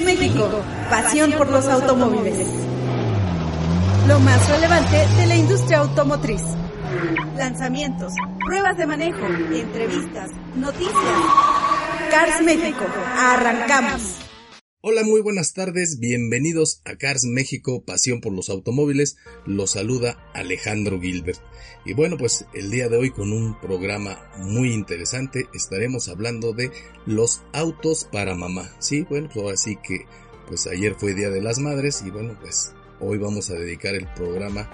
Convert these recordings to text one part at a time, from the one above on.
Cars México, pasión por los automóviles. Lo más relevante de la industria automotriz. Lanzamientos, pruebas de manejo, entrevistas, noticias. Cars México, arrancamos. Hola, muy buenas tardes, bienvenidos a Cars México, pasión por los automóviles, los saluda Alejandro Gilbert. Y bueno, pues el día de hoy con un programa muy interesante estaremos hablando de los autos para mamá. Sí, bueno, pues así que pues ayer fue Día de las Madres y bueno, pues hoy vamos a dedicar el programa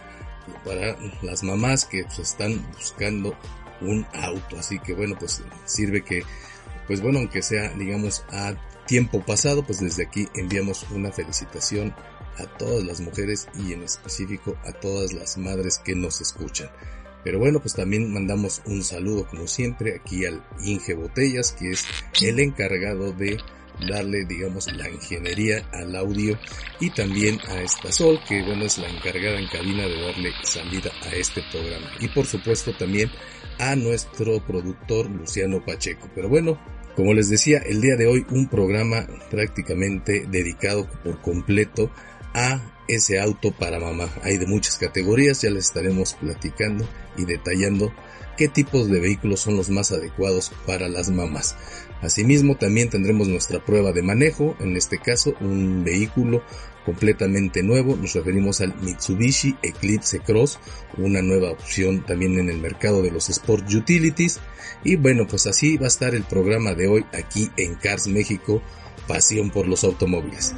para las mamás que pues, están buscando un auto. Así que bueno, pues sirve que pues bueno, aunque sea digamos a tiempo pasado, pues desde aquí enviamos una felicitación a todas las mujeres y en específico a todas las madres que nos escuchan. Pero bueno, pues también mandamos un saludo como siempre aquí al Inge Botellas, que es el encargado de darle, digamos, la ingeniería al audio y también a esta Sol, que bueno, es la encargada en cabina de darle salida a este programa. Y por supuesto también a nuestro productor Luciano Pacheco. Pero bueno, como les decía, el día de hoy un programa prácticamente dedicado por completo a ese auto para mamá. Hay de muchas categorías, ya les estaremos platicando y detallando qué tipos de vehículos son los más adecuados para las mamás. Asimismo, también tendremos nuestra prueba de manejo, en este caso un vehículo completamente nuevo. Nos referimos al Mitsubishi Eclipse Cross, una nueva opción también en el mercado de los Sport Utilities. Y bueno, pues así va a estar el programa de hoy aquí en Cars México, Pasión por los Automóviles.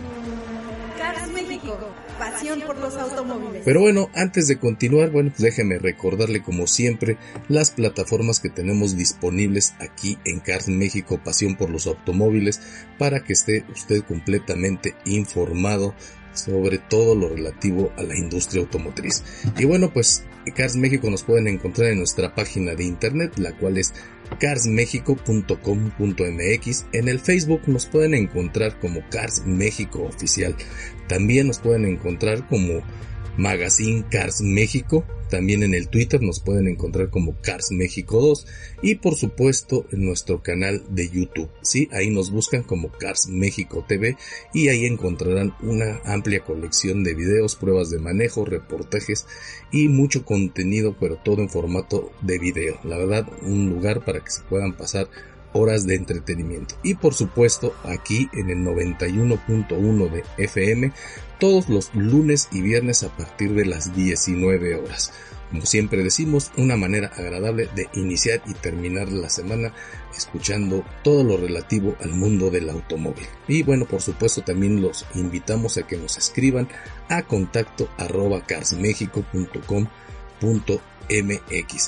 Cars México, pasión por los automóviles. Pero bueno, antes de continuar, bueno, pues déjeme recordarle como siempre las plataformas que tenemos disponibles aquí en Cars México, Pasión por los Automóviles, para que esté usted completamente informado sobre todo lo relativo a la industria automotriz. Y bueno, pues Cars México nos pueden encontrar en nuestra página de internet, la cual es carsmexico.com.mx. En el Facebook nos pueden encontrar como Cars México Oficial. También nos pueden encontrar como Magazine Cars México. También en el Twitter nos pueden encontrar como Cars México 2 y por supuesto en nuestro canal de YouTube. Sí, ahí nos buscan como Cars México TV y ahí encontrarán una amplia colección de videos, pruebas de manejo, reportajes y mucho contenido, pero todo en formato de video. La verdad, un lugar para que se puedan pasar horas de entretenimiento. Y por supuesto, aquí en el 91.1 de FM, todos los lunes y viernes a partir de las 19 horas. Como siempre decimos, una manera agradable de iniciar y terminar la semana escuchando todo lo relativo al mundo del automóvil. Y bueno, por supuesto también los invitamos a que nos escriban a contacto arroba.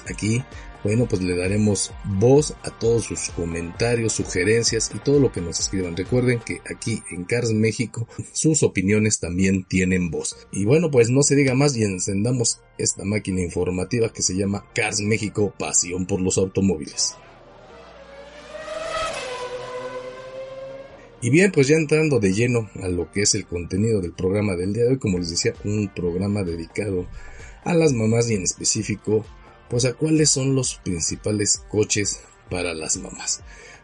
Aquí bueno, pues le daremos voz a todos sus comentarios, sugerencias y todo lo que nos escriban. Recuerden que aquí en Cars México sus opiniones también tienen voz. Y bueno, pues no se diga más y encendamos esta máquina informativa que se llama Cars México, pasión por los automóviles. Y bien, pues ya entrando de lleno a lo que es el contenido del programa del día de hoy, como les decía, un programa dedicado a las mamás y en específico pues a cuáles son los principales coches para las mamás.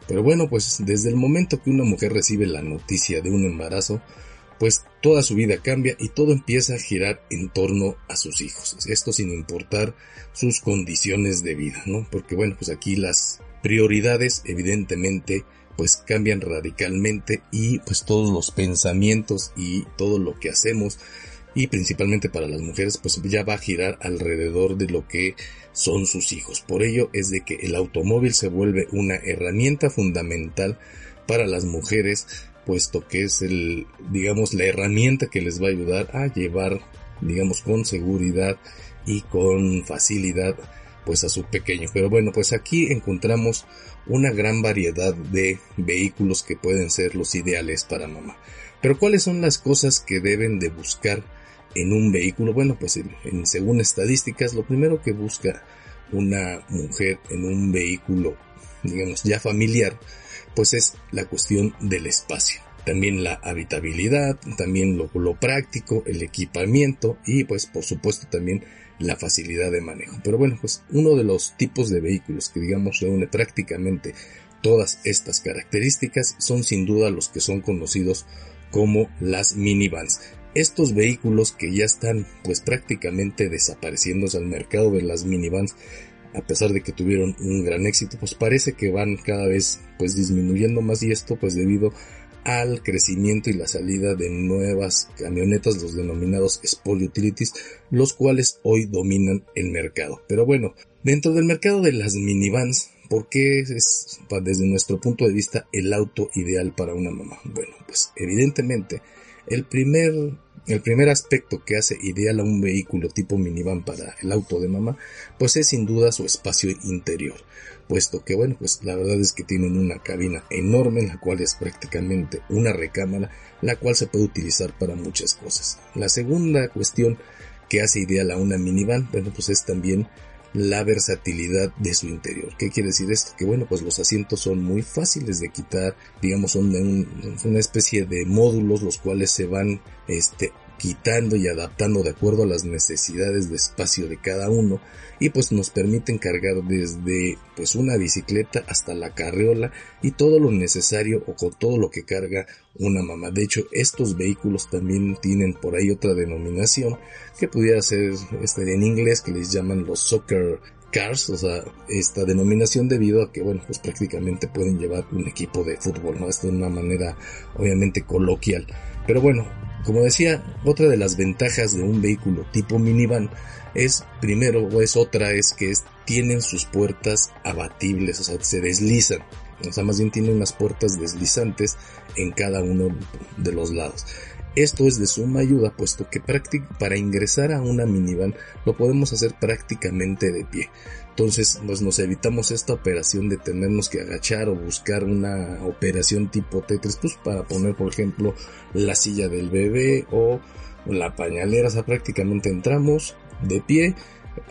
Pero bueno, pues desde el momento que una mujer recibe la noticia de un embarazo, pues toda su vida cambia y todo empieza a girar en torno a sus hijos. Esto sin importar sus condiciones de vida, ¿no? Porque bueno, pues aquí las prioridades evidentemente pues cambian radicalmente y pues todos los pensamientos y todo lo que hacemos y principalmente para las mujeres pues ya va a girar alrededor de lo que son sus hijos. Por ello es de que el automóvil se vuelve una herramienta fundamental para las mujeres puesto que es el digamos la herramienta que les va a ayudar a llevar digamos con seguridad y con facilidad pues a su pequeño. Pero bueno, pues aquí encontramos una gran variedad de vehículos que pueden ser los ideales para mamá. Pero ¿cuáles son las cosas que deben de buscar en un vehículo? Bueno, pues en, según estadísticas, lo primero que busca una mujer en un vehículo, digamos, ya familiar, pues es la cuestión del espacio. También la habitabilidad, también lo, lo práctico, el equipamiento y pues por supuesto también la facilidad de manejo. Pero bueno, pues uno de los tipos de vehículos que digamos reúne prácticamente todas estas características son sin duda los que son conocidos como las minivans. Estos vehículos que ya están pues prácticamente desapareciéndose al mercado de las minivans a pesar de que tuvieron un gran éxito, pues parece que van cada vez pues disminuyendo más y esto pues debido al crecimiento y la salida de nuevas camionetas, los denominados Sport Utilities, los cuales hoy dominan el mercado. Pero bueno, dentro del mercado de las minivans, ¿por qué es desde nuestro punto de vista el auto ideal para una mamá? Bueno, pues evidentemente el primer el primer aspecto que hace ideal a un vehículo tipo minivan para el auto de mamá, pues es sin duda su espacio interior, puesto que bueno, pues la verdad es que tienen una cabina enorme en la cual es prácticamente una recámara, la cual se puede utilizar para muchas cosas. La segunda cuestión que hace ideal a una minivan, bueno, pues es también la versatilidad de su interior. ¿Qué quiere decir esto? Que bueno, pues los asientos son muy fáciles de quitar, digamos, son de una especie de módulos los cuales se van este, quitando y adaptando de acuerdo a las necesidades de espacio de cada uno y pues nos permiten cargar desde pues una bicicleta hasta la carriola y todo lo necesario o con todo lo que carga una mamá. De hecho, estos vehículos también tienen por ahí otra denominación que pudiera ser este en inglés que les llaman los soccer cars, o sea, esta denominación debido a que, bueno, pues prácticamente pueden llevar un equipo de fútbol, ¿no? Esto de una manera obviamente coloquial. Pero bueno, como decía, otra de las ventajas de un vehículo tipo minivan es, primero, o es otra, es que tienen sus puertas abatibles, o sea, se deslizan. O sea, más bien tienen unas puertas deslizantes en cada uno de los lados. Esto es de suma ayuda puesto que para ingresar a una minivan lo podemos hacer prácticamente de pie. Entonces pues nos evitamos esta operación de tenernos que agachar o buscar una operación tipo Tetris pues para poner por ejemplo la silla del bebé o la pañalera. O sea, prácticamente entramos de pie,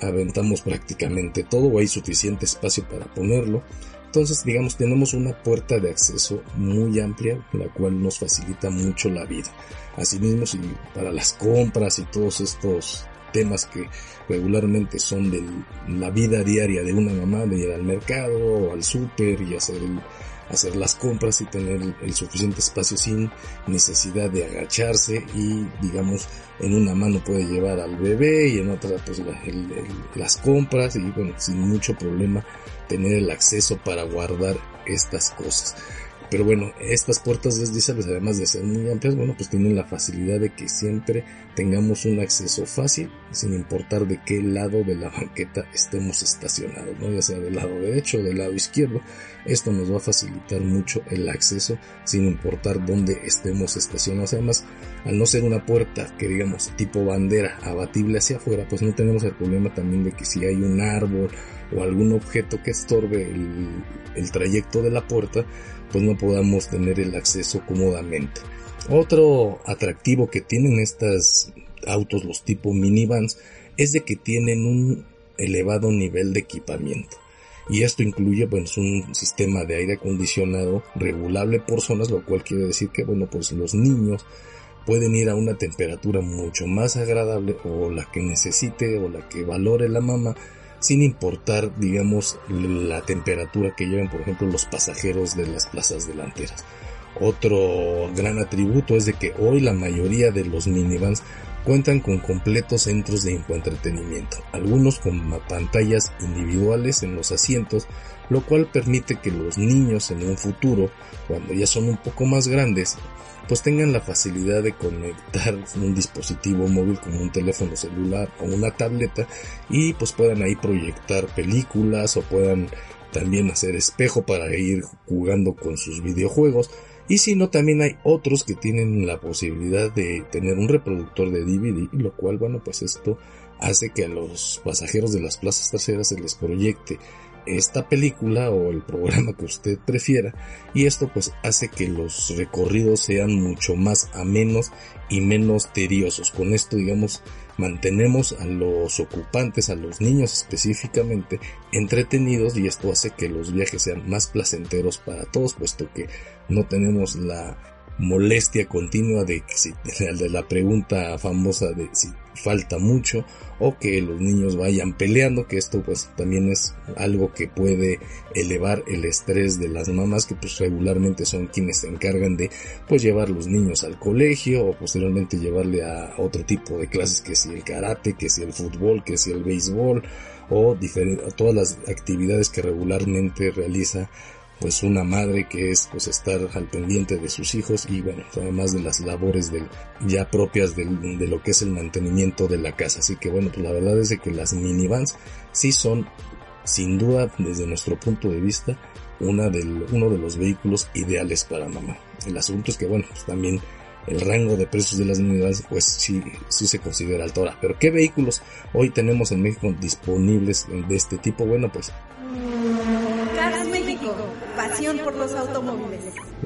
aventamos prácticamente todo o hay suficiente espacio para ponerlo. Entonces, digamos, tenemos una puerta de acceso muy amplia, la cual nos facilita mucho la vida. Asimismo, si para las compras y todos estos temas que regularmente son de la vida diaria de una mamá, de ir al mercado o al súper y hacer hacer las compras y tener el suficiente espacio sin necesidad de agacharse y digamos en una mano puede llevar al bebé y en otra pues las compras y bueno sin mucho problema tener el acceso para guardar estas cosas. Pero bueno, estas puertas deslizables, además de ser muy amplias, bueno, pues tienen la facilidad de que siempre tengamos un acceso fácil, sin importar de qué lado de la banqueta estemos estacionados, ¿no? ya sea del lado derecho o del lado izquierdo. Esto nos va a facilitar mucho el acceso, sin importar dónde estemos estacionados. Además, al no ser una puerta que digamos tipo bandera abatible hacia afuera, pues no tenemos el problema también de que si hay un árbol o algún objeto que estorbe el, el trayecto de la puerta, pues no podamos tener el acceso cómodamente. Otro atractivo que tienen estos autos, los tipo minivans, es de que tienen un elevado nivel de equipamiento. Y esto incluye pues un sistema de aire acondicionado regulable por zonas, lo cual quiere decir que bueno pues los niños pueden ir a una temperatura mucho más agradable o la que necesite o la que valore la mamá sin importar, digamos, la temperatura que lleven, por ejemplo, los pasajeros de las plazas delanteras. Otro gran atributo es de que hoy la mayoría de los minivans cuentan con completos centros de infoentretenimiento, algunos con pantallas individuales en los asientos, lo cual permite que los niños en un futuro, cuando ya son un poco más grandes, pues tengan la facilidad de conectar un dispositivo móvil como un teléfono celular o una tableta y pues puedan ahí proyectar películas o puedan también hacer espejo para ir jugando con sus videojuegos. Y si no también hay otros que tienen la posibilidad de tener un reproductor de DVD lo cual bueno pues esto hace que a los pasajeros de las plazas traseras se les proyecte esta película o el programa que usted prefiera y esto pues hace que los recorridos sean mucho más amenos y menos tediosos. Con esto digamos mantenemos a los ocupantes, a los niños específicamente entretenidos y esto hace que los viajes sean más placenteros para todos puesto que no tenemos la molestia continua de, de la pregunta famosa de si falta mucho o que los niños vayan peleando, que esto pues también es algo que puede elevar el estrés de las mamás que pues regularmente son quienes se encargan de pues llevar los niños al colegio o posteriormente llevarle a otro tipo de clases que si el karate, que si el fútbol, que si el béisbol o todas las actividades que regularmente realiza pues una madre que es pues estar al pendiente de sus hijos y bueno además de las labores del, ya propias de lo que es el mantenimiento de la casa. Así que bueno pues la verdad es de que las minivans sí son sin duda desde nuestro punto de vista una del, uno de los vehículos ideales para mamá. El asunto es que bueno pues también el rango de precios de las minivans pues sí, sí se considera alto. Ahora pero qué vehículos hoy tenemos en México disponibles de este tipo bueno pues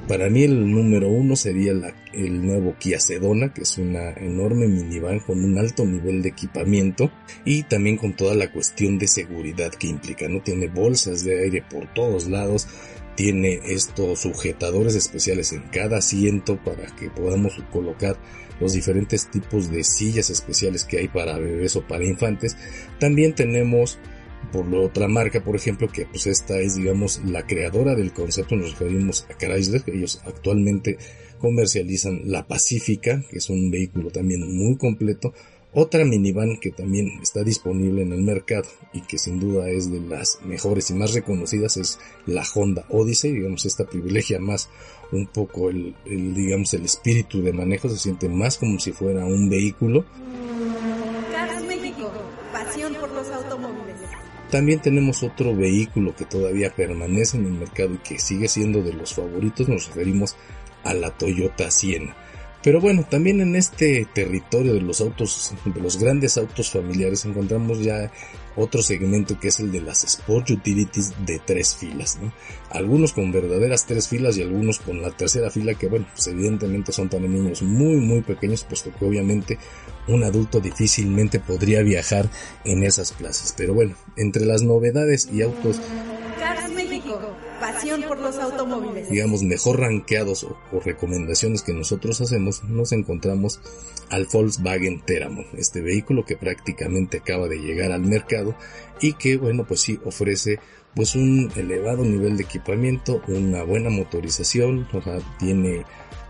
Para mí el número uno sería el nuevo Kia Sedona, que es una enorme minivan con un alto nivel de equipamiento y también con toda la cuestión de seguridad que implica. No tiene bolsas de aire por todos lados, tiene estos sujetadores especiales en cada asiento para que podamos colocar los diferentes tipos de sillas especiales que hay para bebés o para infantes. También tenemos por la otra marca, por ejemplo, que pues esta es, digamos, la creadora del concepto, nos referimos a Chrysler, ellos actualmente comercializan la Pacífica, que es un vehículo también muy completo, otra minivan que también está disponible en el mercado y que sin duda es de las mejores y más reconocidas es la Honda Odyssey, digamos, esta privilegia más un poco el, el digamos, el espíritu de manejo, se siente más como si fuera un vehículo. México, pasión por los automóviles. También tenemos otro vehículo que todavía permanece en el mercado y que sigue siendo de los favoritos, nos referimos a la Toyota Siena. Pero bueno, también en este territorio de los autos, de los grandes autos familiares, encontramos ya otro segmento que es el de las Sport Utilities de tres filas, Algunos con verdaderas tres filas y algunos con la tercera fila que bueno, pues evidentemente son para niños muy muy pequeños, puesto que obviamente un adulto difícilmente podría viajar en esas plazas. Pero bueno, entre las novedades y autos por los automóviles. Digamos, mejor rankeados o, recomendaciones que nosotros hacemos, nos encontramos al Volkswagen Teramon, este vehículo que prácticamente acaba de llegar al mercado y que, bueno, pues sí ofrece pues un elevado nivel de equipamiento, una buena motorización, o sea, tiene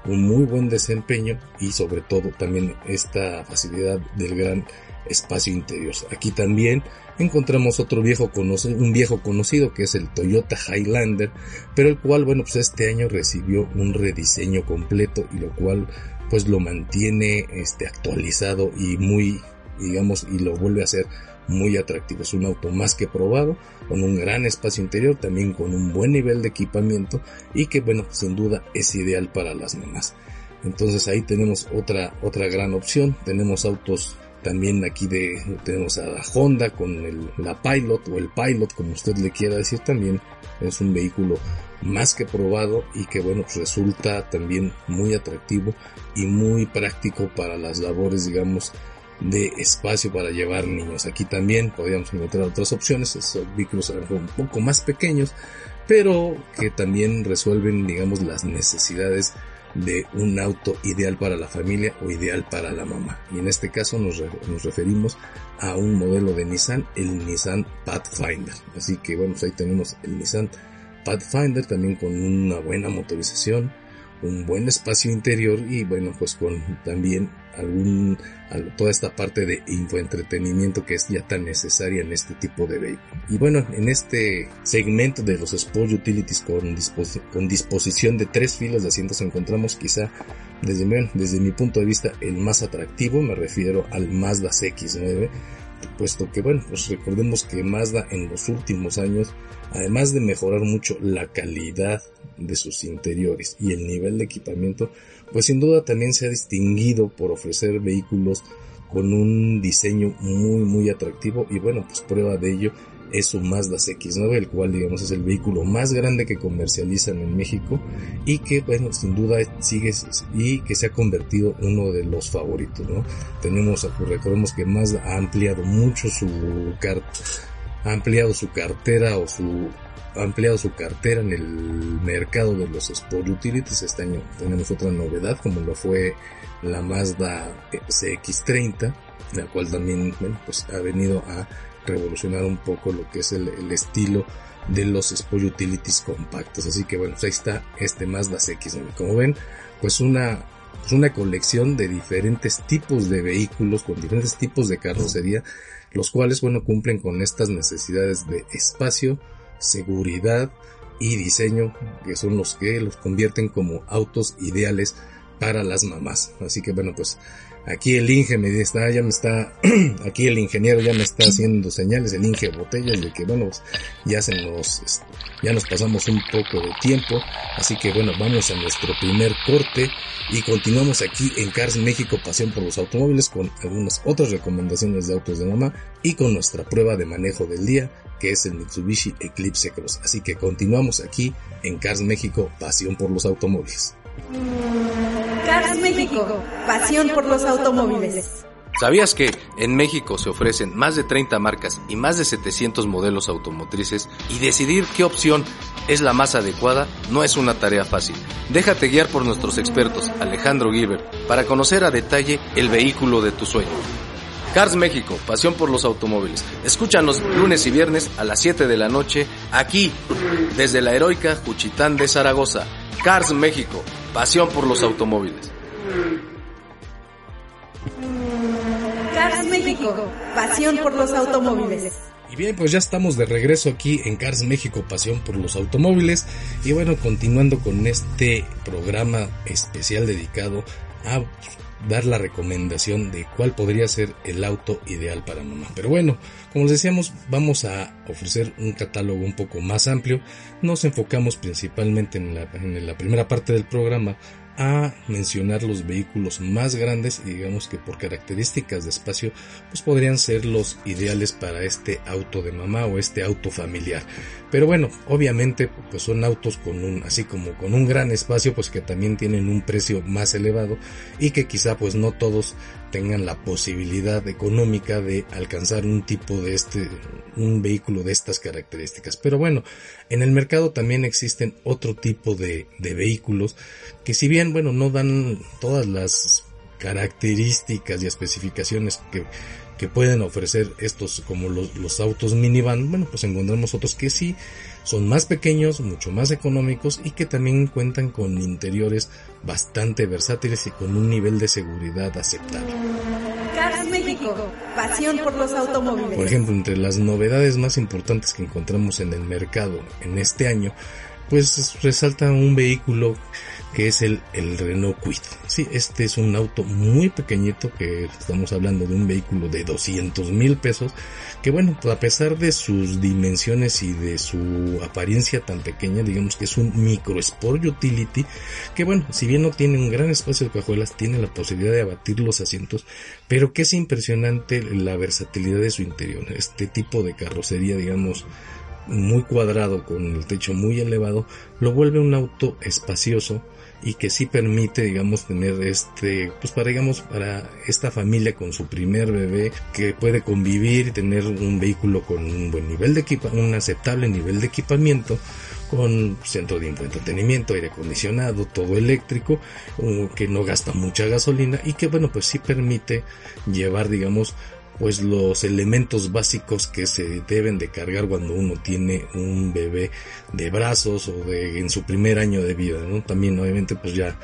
un muy buen desempeño y sobre todo también esta facilidad del gran espacio interior. Aquí también encontramos otro viejo conocido, un viejo conocido que es el Toyota Highlander, pero el cual, bueno, pues este año recibió un rediseño completo y lo cual pues lo mantiene este actualizado y muy digamos y lo vuelve a hacer muy atractivo. Es un auto más que probado, con un gran espacio interior, también con un buen nivel de equipamiento y que bueno, sin duda es ideal para las mamás. Entonces ahí tenemos otra, otra gran opción. Tenemos autos también aquí tenemos a la Honda con el, la Pilot o el Pilot, como usted le quiera decir, también es un vehículo más que probado y que bueno, pues resulta también muy atractivo y muy práctico para las labores, digamos, de espacio para llevar niños. Aquí también podríamos encontrar otras opciones, esos vehículos un poco más pequeños, pero que también resuelven, digamos, las necesidades de un auto ideal para la familia o ideal para la mamá. Y en este caso nos, nos referimos a un modelo de Nissan, el Nissan Pathfinder. Así que bueno, pues ahí tenemos el Nissan Pathfinder también con una buena motorización, un buen espacio interior y bueno, pues con también algún, toda esta parte de infoentretenimiento que es ya tan necesaria en este tipo de vehículo. Y bueno, en este segmento de los Sport Utilities con, con disposición de tres filas de asientos encontramos quizá desde mi, desde mi punto de vista el más atractivo, me refiero al Mazda CX-9, puesto que bueno, pues recordemos que Mazda en los últimos años, además de mejorar mucho la calidad de sus interiores y el nivel de equipamiento, pues sin duda también se ha distinguido por ofrecer vehículos con un diseño muy muy atractivo y bueno, pues prueba de ello es su Mazda CX-9, el cual digamos es el vehículo más grande que comercializan en México y que bueno, sin duda sigue y que se ha convertido uno de los favoritos, ¿no? Tenemos, recordemos que Mazda ha ampliado mucho su carta ha ampliado su cartera o su ha ampliado su cartera en el mercado de los Sport Utilities. Este año tenemos otra novedad como lo fue la Mazda CX30, la cual también bueno, pues ha venido a revolucionar un poco lo que es el, estilo de los Sport Utilities compactos. Así que bueno, pues ahí está este Mazda CX. Como ven, pues una, pues una colección de diferentes tipos de vehículos con diferentes tipos de carrocería, los cuales bueno cumplen con estas necesidades de espacio, seguridad y diseño, que son los que los convierten como autos ideales para las mamás. Así que bueno, pues aquí el Inge me está, ya me está, aquí el ingeniero ya me está haciendo señales, el Inge Botellas, de que bueno, pues, ya se nos, este, ya nos pasamos un poco de tiempo, así que bueno, vamos a nuestro primer corte y continuamos aquí en Cars México Pasión por los Automóviles con algunas otras recomendaciones de autos de mamá y con nuestra prueba de manejo del día que es el Mitsubishi Eclipse Cross. Así que continuamos aquí en Cars México Pasión por los Automóviles. Cars México, pasión por los automóviles. ¿Sabías que en México se ofrecen más de 30 marcas y más de 700 modelos automotrices y decidir qué opción es la más adecuada no es una tarea fácil? Déjate guiar por nuestros expertos Alejandro Gilbert para conocer a detalle el vehículo de tu sueño. Cars México, pasión por los automóviles. Escúchanos lunes y viernes a las 7 de la noche aquí desde la heroica Juchitán de Zaragoza. Cars México, pasión por los automóviles. Cars México, pasión por los automóviles. Y bien, pues ya estamos de regreso aquí en Cars México, pasión por los automóviles. Y bueno, continuando con este programa especial dedicado a dar la recomendación de cuál podría ser el auto ideal para mamá. Pero bueno, como les decíamos, vamos a ofrecer un catálogo un poco más amplio. Nos enfocamos principalmente en la, en la primera parte del programa a mencionar los vehículos más grandes y digamos que por características de espacio pues podrían ser los ideales para este auto de mamá o este auto familiar. Pero bueno, obviamente pues son autos con un así como con un gran espacio pues que también tienen un precio más elevado y que quizá pues no todos tengan la posibilidad económica de alcanzar un tipo de este un vehículo de estas características. Pero bueno, en el mercado también existen otro tipo de, de vehículos que si bien bueno no dan todas las características y especificaciones que que pueden ofrecer estos como los, los, autos minivan, bueno, pues encontramos otros que sí son más pequeños, mucho más económicos y que también cuentan con interiores bastante versátiles y con un nivel de seguridad aceptable. Cars México, pasión por los automóviles. Por ejemplo, entre las novedades más importantes que encontramos en el mercado en este año, pues resalta un vehículo que es el, el Renault Kwid. Sí, este es un auto muy pequeñito que estamos hablando de un vehículo de 200 mil pesos que bueno, pues a pesar de sus dimensiones y de su apariencia tan pequeña, digamos que es un micro sport utility que bueno, si bien no tiene un gran espacio de cajuelas, tiene la posibilidad de abatir los asientos, pero que es impresionante la versatilidad de su interior. Este tipo de carrocería, digamos, muy cuadrado con el techo muy elevado, lo vuelve un auto espacioso, y que sí permite, digamos, tener este, pues para, digamos, para esta familia con su primer bebé que puede convivir y tener un vehículo con un buen nivel de equipamiento, un aceptable nivel de equipamiento, con centro de entretenimiento, aire acondicionado, todo eléctrico, que no gasta mucha gasolina y que bueno, pues sí permite llevar, digamos, pues los elementos básicos que se deben de cargar cuando uno tiene un bebé de brazos o de en su primer año de vida, ¿no? También obviamente pues ya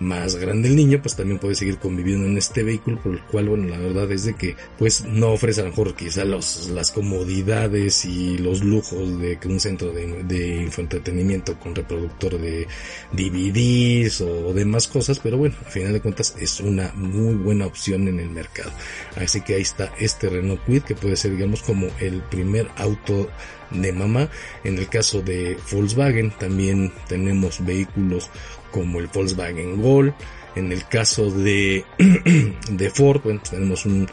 más grande el niño, pues también puede seguir conviviendo en este vehículo, por el cual, bueno, la verdad es de que, pues, no ofrece a lo mejor quizá los, las comodidades y los lujos de un centro de, de infoentretenimiento con reproductor de DVDs o demás cosas, pero bueno, a final de cuentas es una muy buena opción en el mercado. Así que ahí está este Renault Kwid, que puede ser, digamos, como el primer auto de mamá. En el caso de Volkswagen también tenemos vehículos como el Volkswagen Gol. En el caso de, de Ford, tenemos un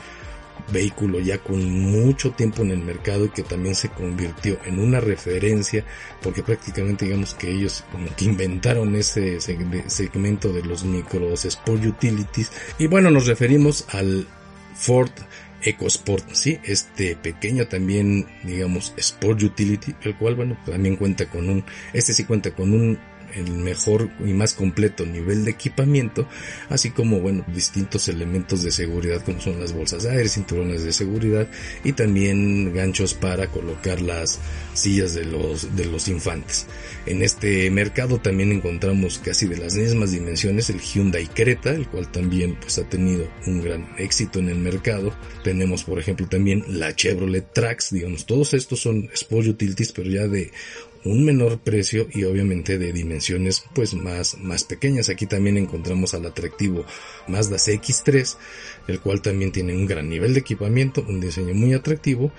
vehículo ya con mucho tiempo en el mercado y que también se convirtió en una referencia porque prácticamente digamos que ellos como que inventaron ese segmento de los micros sport utilities y bueno nos referimos al Ford EcoSport, sí, este pequeño también, digamos, Sport Utility, el cual, bueno, también cuenta con un, este sí cuenta con un el mejor y más completo nivel de equipamiento, así como bueno, distintos elementos de seguridad como son las bolsas de aire, cinturones de seguridad y también ganchos para colocar las sillas de los de los infantes. En este mercado también encontramos casi de las mismas dimensiones el Hyundai Creta, el cual también pues ha tenido un gran éxito en el mercado. Tenemos por ejemplo también la Chevrolet Trax, digamos, todos estos son Sport Utilities, pero ya de un menor precio y obviamente de dimensiones pues más, más pequeñas. Aquí también encontramos al atractivo Mazda CX3, el cual también tiene un gran nivel de equipamiento, un diseño muy atractivo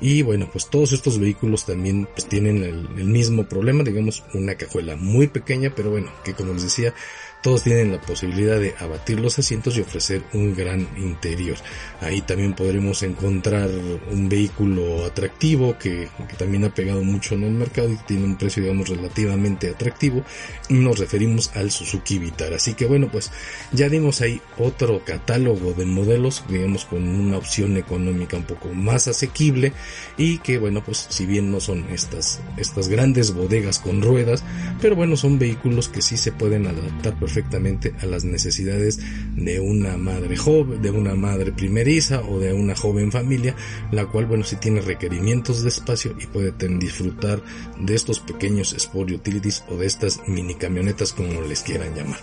y bueno, pues todos estos vehículos también pues tienen el, el mismo problema, digamos una cajuela muy pequeña, pero bueno, que como les decía, todos tienen la posibilidad de abatir los asientos y ofrecer un gran interior. Ahí también podremos encontrar un vehículo atractivo que, también ha pegado mucho en el mercado y tiene un precio digamos relativamente atractivo. Nos referimos al Suzuki Vitara. Así que bueno pues ya dimos ahí otro catálogo de modelos digamos con una opción económica un poco más asequible y que bueno pues si bien no son estas, estas grandes bodegas con ruedas pero bueno son vehículos que sí se pueden adaptar perfectamente perfectamente a las necesidades de una madre joven, de una madre primeriza o de una joven familia, la cual, bueno, si tiene requerimientos de espacio y puede disfrutar de estos pequeños Sport Utilities o de estas mini camionetas como les quieran llamar.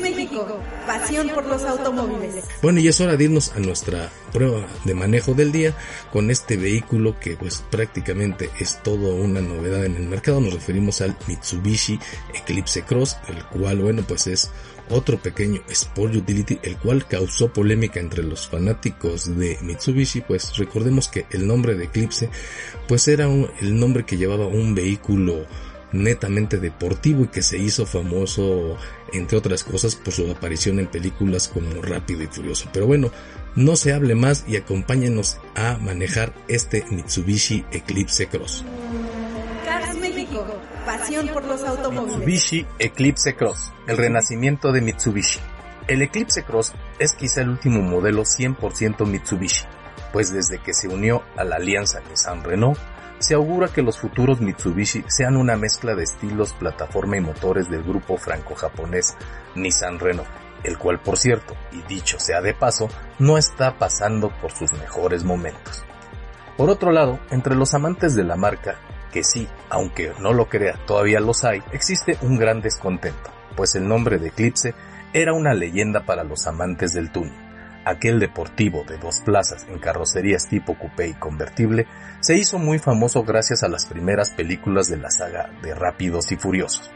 México, pasión por los automóviles. Bueno, y es hora de irnos a nuestra prueba de manejo del día con este vehículo que pues prácticamente es todo una novedad en el mercado. Nos referimos al Mitsubishi Eclipse Cross, el cual, bueno, pues es otro pequeño Sport Utility, el cual causó polémica entre los fanáticos de Mitsubishi, pues recordemos que el nombre de Eclipse, pues era el nombre que llevaba un vehículo netamente deportivo y que se hizo famoso entre otras cosas por su aparición en películas como Rápido y Furioso. Pero bueno, no se hable más y acompáñenos a manejar este Mitsubishi Eclipse Cross. Cars México, pasión por los automóviles. Mitsubishi Eclipse Cross, el renacimiento de Mitsubishi. El Eclipse Cross es quizá el último modelo 100% Mitsubishi, pues desde que se unió a la alianza Nissan-Renault, se augura que los futuros Mitsubishi sean una mezcla de estilos, plataforma y motores del grupo franco-japonés Nissan Renault, el cual por cierto, y dicho sea de paso, no está pasando por sus mejores momentos. Por otro lado, entre los amantes de la marca, que sí, aunque no lo crea, todavía los hay, existe un gran descontento, pues el nombre de Eclipse era una leyenda para los amantes del tuning aquel deportivo de dos plazas en carrocerías tipo coupé y convertible, se hizo muy famoso gracias a las primeras películas de la saga de Rápidos y Furiosos.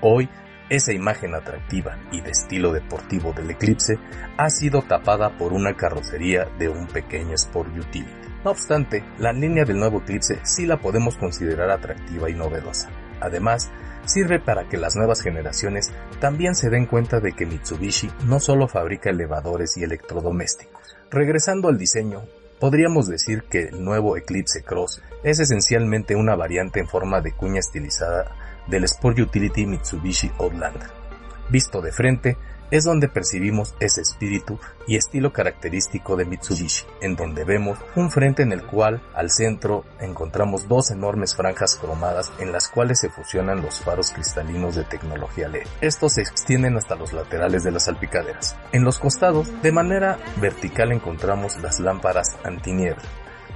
Hoy, esa imagen atractiva y de estilo deportivo del Eclipse ha sido tapada por una carrocería de un pequeño Sport Utility. No obstante, la línea del nuevo Eclipse sí la podemos considerar atractiva y novedosa. Además, sirve para que las nuevas generaciones también se den cuenta de que Mitsubishi no solo fabrica elevadores y electrodomésticos. Regresando al diseño, podríamos decir que el nuevo Eclipse Cross es esencialmente una variante en forma de cuña estilizada del Sport Utility Mitsubishi Outlander. Visto de frente, es donde percibimos ese espíritu y estilo característico de Mitsubishi, en donde vemos un frente en el cual al centro encontramos dos enormes franjas cromadas en las cuales se fusionan los faros cristalinos de tecnología LED. Estos se extienden hasta los laterales de las salpicaderas. En los costados, de manera vertical encontramos las lámparas antiniebla,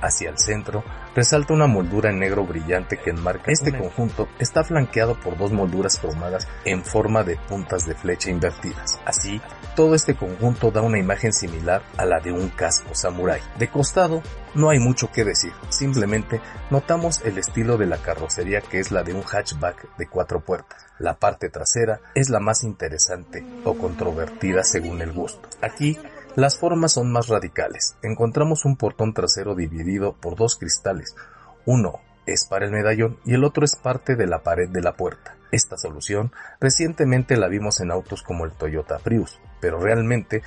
hacia el centro, resalta una moldura en negro brillante que enmarca este conjunto. Está flanqueado por dos molduras cromadas en forma de puntas de flecha invertidas. Así, todo este conjunto da una imagen similar a la de un casco samurai. De costado, no hay mucho que decir, simplemente notamos el estilo de la carrocería que es la de un hatchback de cuatro puertas. La parte trasera es la más interesante o controvertida según el gusto. Aquí las formas son más radicales. Encontramos un portón trasero dividido por dos cristales. Uno es para el medallón y el otro es parte de la pared de la puerta. Esta solución recientemente la vimos en autos como el Toyota Prius, pero realmente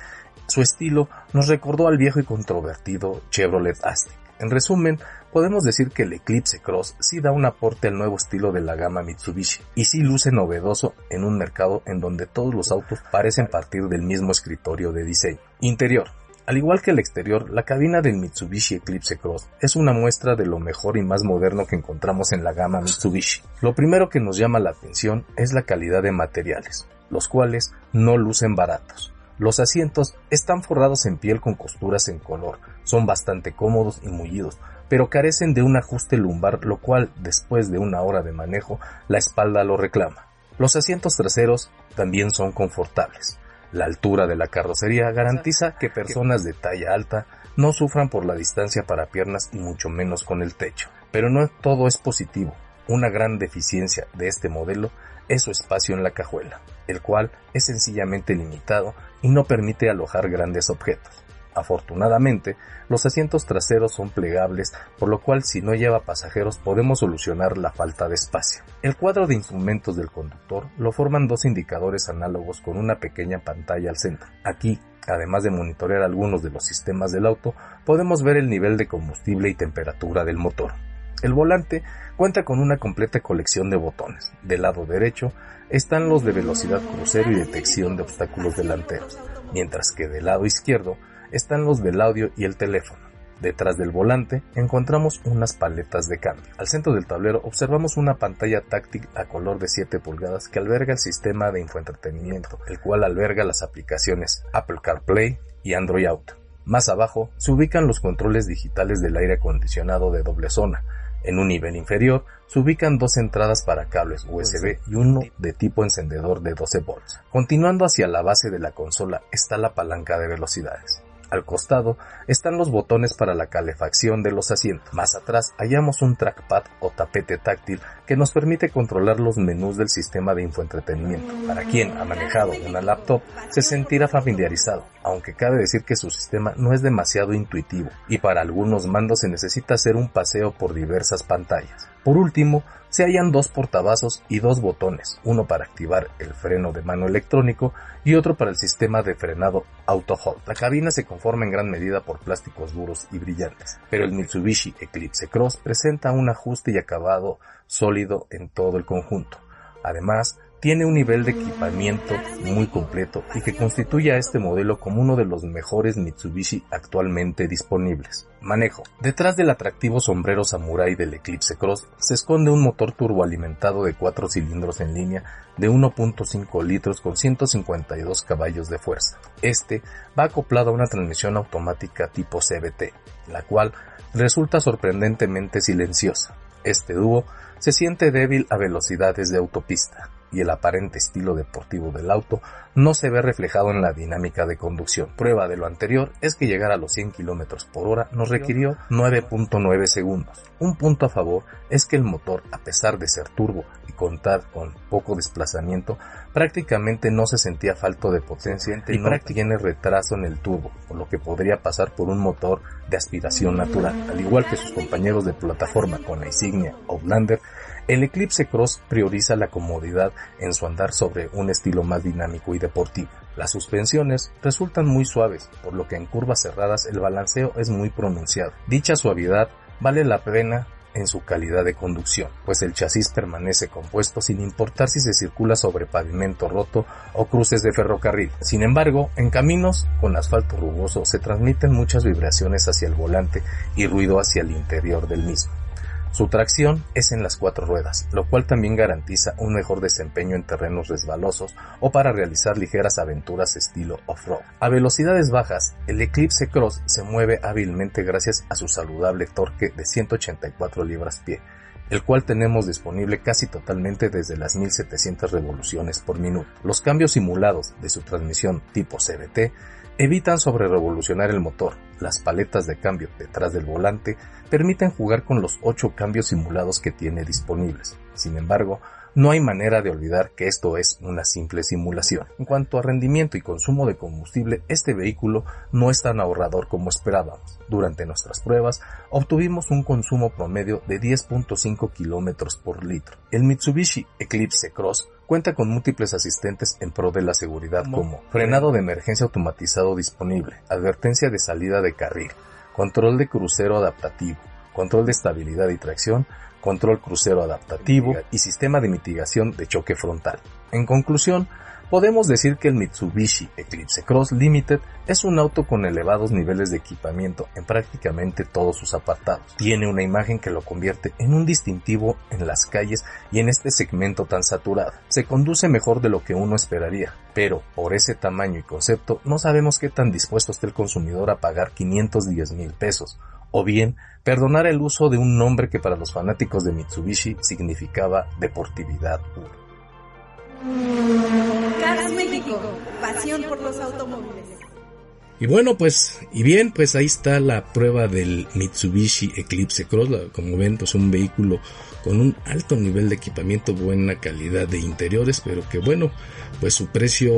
su estilo nos recordó al viejo y controvertido Chevrolet Aztec. En resumen, podemos decir que el Eclipse Cross sí da un aporte al nuevo estilo de la gama Mitsubishi y sí luce novedoso en un mercado en donde todos los autos parecen partir del mismo escritorio de diseño. Interior. Al igual que el exterior, la cabina del Mitsubishi Eclipse Cross es una muestra de lo mejor y más moderno que encontramos en la gama Mitsubishi. Lo primero que nos llama la atención es la calidad de materiales, los cuales no lucen baratos. Los asientos están forrados en piel con costuras en color, son bastante cómodos y mullidos, pero carecen de un ajuste lumbar, lo cual, después de una hora de manejo, la espalda lo reclama. Los asientos traseros también son confortables. La altura de la carrocería garantiza que personas de talla alta no sufran por la distancia para piernas y mucho menos con el techo. Pero no todo es positivo. Una gran deficiencia de este modelo es su espacio en la cajuela, el cual es sencillamente limitado y no permite alojar grandes objetos. Afortunadamente, los asientos traseros son plegables, por lo cual si no lleva pasajeros podemos solucionar la falta de espacio. El cuadro de instrumentos del conductor lo forman dos indicadores análogos con una pequeña pantalla al centro. Aquí, además de monitorear algunos de los sistemas del auto, podemos ver el nivel de combustible y temperatura del motor. El volante cuenta con una completa colección de botones. Del lado derecho están los de velocidad crucero y detección de obstáculos delanteros, mientras que del lado izquierdo están los del audio y el teléfono. Detrás del volante encontramos unas paletas de cambio. Al centro del tablero observamos una pantalla táctil a color de 7 pulgadas que alberga el sistema de infoentretenimiento, el cual alberga las aplicaciones Apple CarPlay y Android Auto. Más abajo se ubican los controles digitales del aire acondicionado de doble zona. En un nivel inferior se ubican dos entradas para cables USB y uno de tipo encendedor de 12 volts. Continuando hacia la base de la consola está la palanca de velocidades. Al costado están los botones para la calefacción de los asientos. Más atrás hallamos un trackpad o tapete táctil que nos permite controlar los menús del sistema de infoentretenimiento. Para quien ha manejado una laptop se sentirá familiarizado, aunque cabe decir que su sistema no es demasiado intuitivo y para algunos mandos se necesita hacer un paseo por diversas pantallas. Por último, se hallan dos portavasos y dos botones, uno para activar el freno de mano electrónico y otro para el sistema de frenado auto hold. La cabina se conforma en gran medida por plásticos duros y brillantes, pero el Mitsubishi Eclipse Cross presenta un ajuste y acabado sólido en todo el conjunto. Además, tiene un nivel de equipamiento muy completo y que constituye a este modelo como uno de los mejores Mitsubishi actualmente disponibles. Manejo. Detrás del atractivo sombrero samurai del Eclipse Cross se esconde un motor turboalimentado de 4 cilindros en línea de 1.5 litros con 152 caballos de fuerza. Este va acoplado a una transmisión automática tipo CBT, la cual resulta sorprendentemente silenciosa. Este dúo se siente débil a velocidades de autopista y el aparente estilo deportivo del auto no se ve reflejado en la dinámica de conducción. Prueba de lo anterior es que llegar a los 100 km por hora nos requirió 9.9 segundos. Un punto a favor es que el motor, a pesar de ser turbo y contar con poco desplazamiento, prácticamente no se sentía falto de potencia y no tiene retraso en el turbo, por lo que podría pasar por un motor de aspiración natural. Al igual que sus compañeros de plataforma con la insignia Outlander, el Eclipse Cross prioriza la comodidad en su andar sobre un estilo más dinámico y deportivo. Las suspensiones resultan muy suaves, por lo que en curvas cerradas el balanceo es muy pronunciado. Dicha suavidad vale la pena en su calidad de conducción, pues el chasis permanece compuesto sin importar si se circula sobre pavimento roto o cruces de ferrocarril. Sin embargo, en caminos con asfalto rugoso se transmiten muchas vibraciones hacia el volante y ruido hacia el interior del mismo. Su tracción es en las cuatro ruedas, lo cual también garantiza un mejor desempeño en terrenos resbalosos o para realizar ligeras aventuras estilo off-road. A velocidades bajas, el Eclipse Cross se mueve hábilmente gracias a su saludable torque de 184 libras-pie, el cual tenemos disponible casi totalmente desde las 1700 revoluciones por minuto. Los cambios simulados de su transmisión tipo CVT evitan sobrerevolucionar el motor. Las paletas de cambio detrás del volante permiten jugar con los 8 cambios simulados que tiene disponibles. Sin embargo, no hay manera de olvidar que esto es una simple simulación. En cuanto a rendimiento y consumo de combustible, este vehículo no es tan ahorrador como esperábamos. Durante nuestras pruebas, obtuvimos un consumo promedio de 10.5 km por litro. El Mitsubishi Eclipse Cross cuenta con múltiples asistentes en pro de la seguridad como frenado de emergencia automatizado disponible, advertencia de salida de carril, control de crucero adaptativo, control de estabilidad y tracción, control crucero adaptativo y sistema de mitigación de choque frontal. En conclusión, podemos decir que el Mitsubishi Eclipse Cross Limited es un auto con elevados niveles de equipamiento en prácticamente todos sus apartados. Tiene una imagen que lo convierte en un distintivo en las calles y en este segmento tan saturado. Se conduce mejor de lo que uno esperaría, pero por ese tamaño y concepto no sabemos qué tan dispuesto está el consumidor a pagar 510 mil pesos, o bien perdonar el uso de un nombre que para los fanáticos de Mitsubishi significaba deportividad pura. Cars México, pasión por los automóviles. Y bueno, pues, y bien, pues ahí está la prueba del Mitsubishi Eclipse Cross. Como ven, pues un vehículo con un alto nivel de equipamiento, buena calidad de interiores, pero que bueno, pues su precio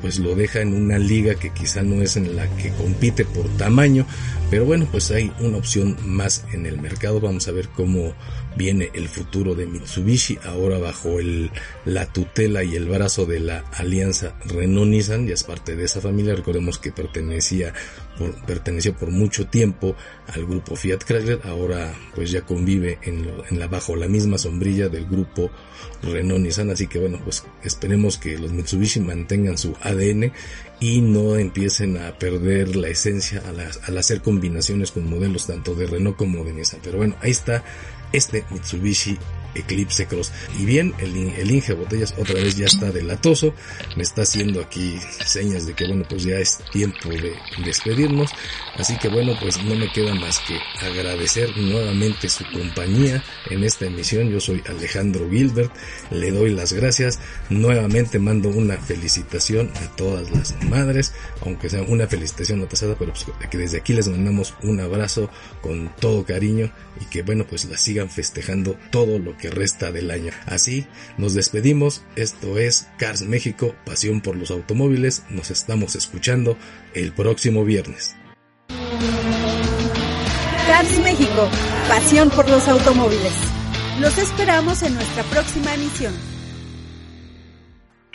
pues lo deja en una liga que quizá no es en la que compite por tamaño, pero bueno, pues hay una opción más en el mercado. Vamos a ver cómo viene el futuro de Mitsubishi ahora bajo el, la tutela y el brazo de la alianza Renault-Nissan, ya es parte de esa familia. Recordemos que pertenecía por, perteneció por mucho tiempo al grupo Fiat Chrysler, ahora pues ya convive en, en la bajo la misma sombrilla del grupo Renault Nissan, así que bueno, pues esperemos que los Mitsubishi mantengan su ADN y no empiecen a perder la esencia al, al hacer combinaciones con modelos tanto de Renault como de Nissan. Pero bueno, ahí está este Mitsubishi Eclipse Cross. Y bien, el, el Inge Botellas otra vez ya está delatoso, me está haciendo aquí señas de que bueno, pues ya es tiempo de despedirnos. Así que bueno, pues no me queda más que agradecer nuevamente su compañía en esta emisión. Yo soy Alejandro Gilbert, le doy las gracias. Nuevamente mando una felicitación a todas las madres, aunque sea una felicitación atrasada, pero pues que desde aquí les mandamos un abrazo con todo cariño y que bueno, pues la sigan festejando todo lo que resta del año. Así, nos despedimos. Esto es Cars México, pasión por los automóviles. Nos estamos escuchando el próximo viernes. Cars México, pasión por los automóviles. Los esperamos en nuestra próxima emisión.